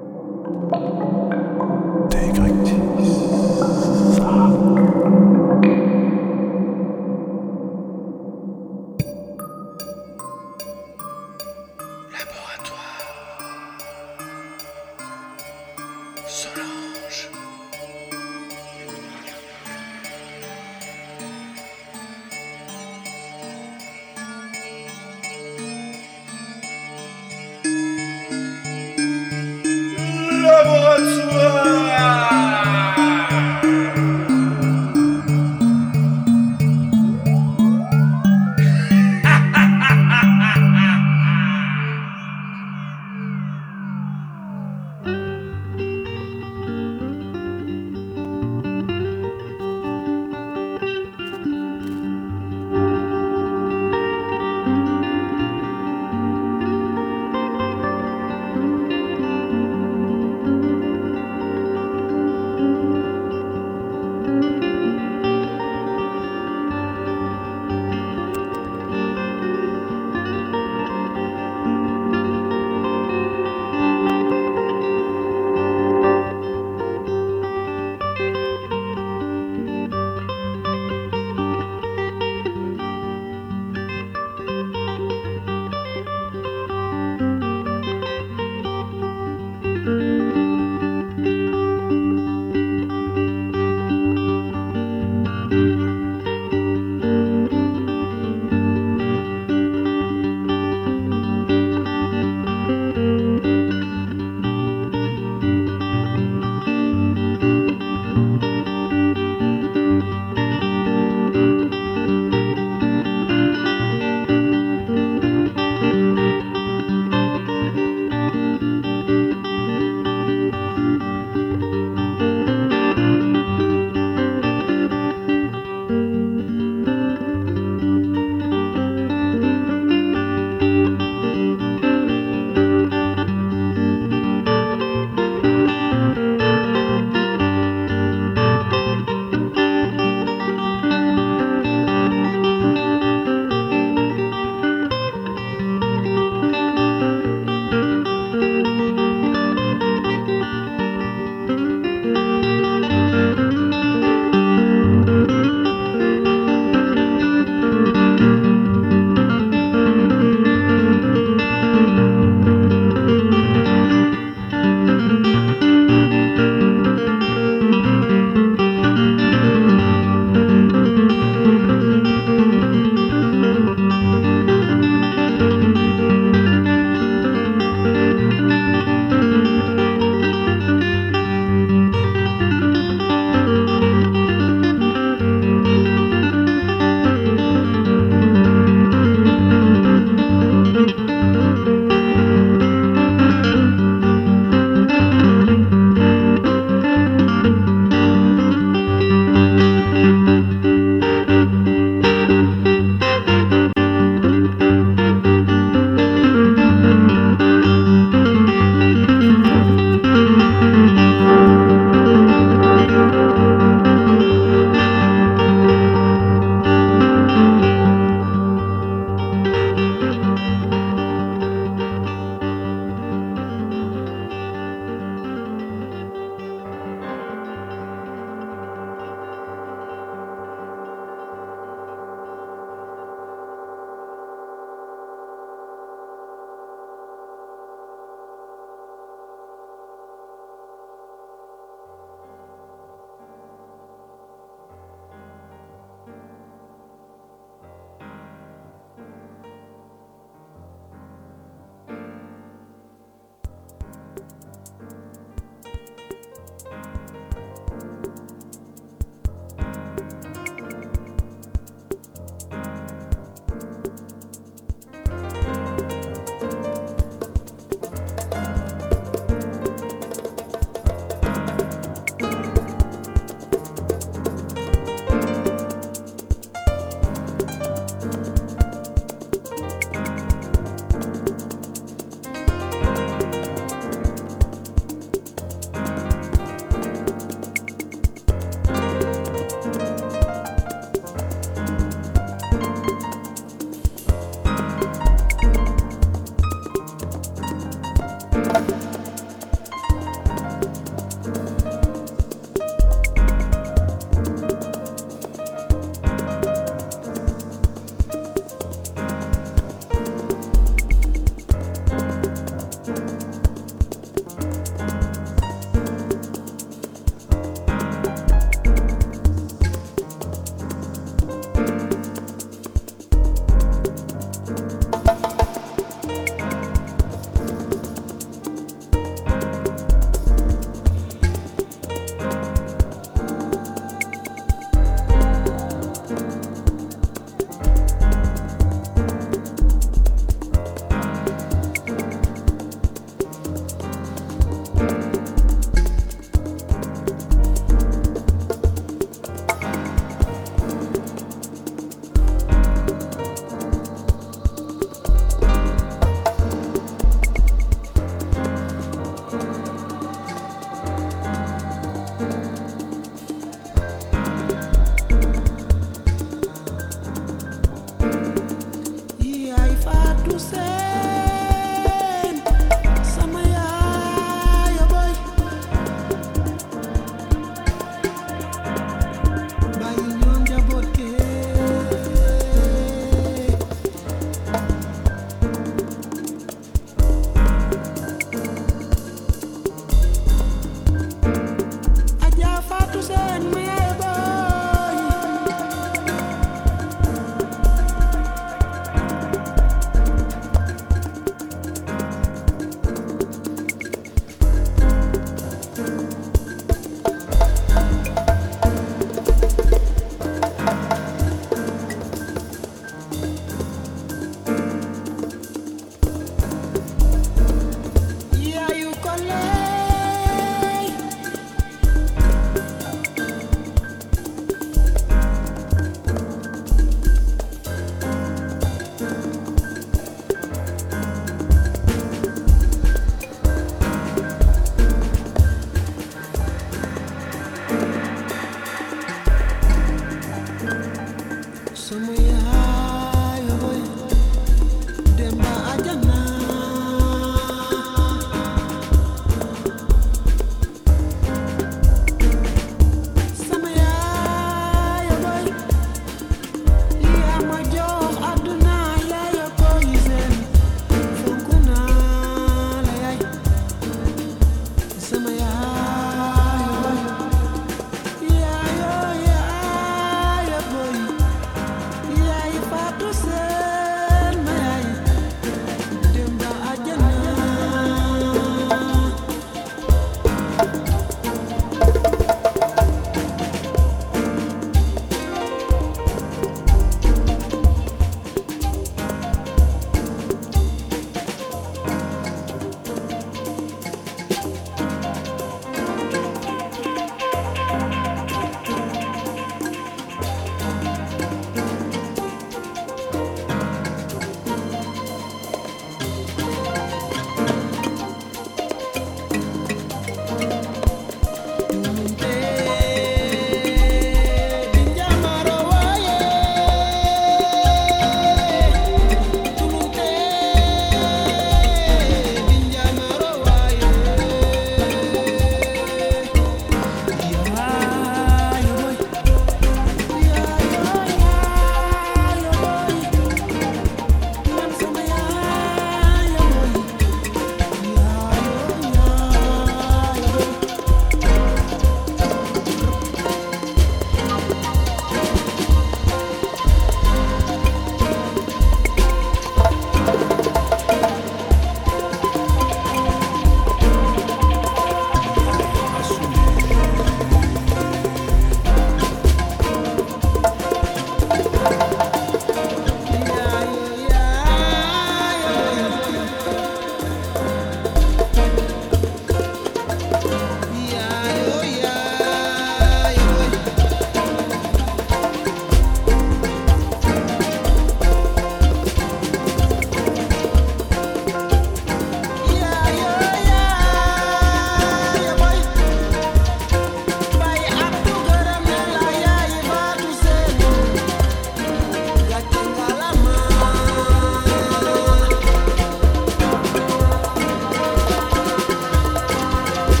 Det er ikke rigtigt.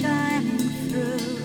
Shining through.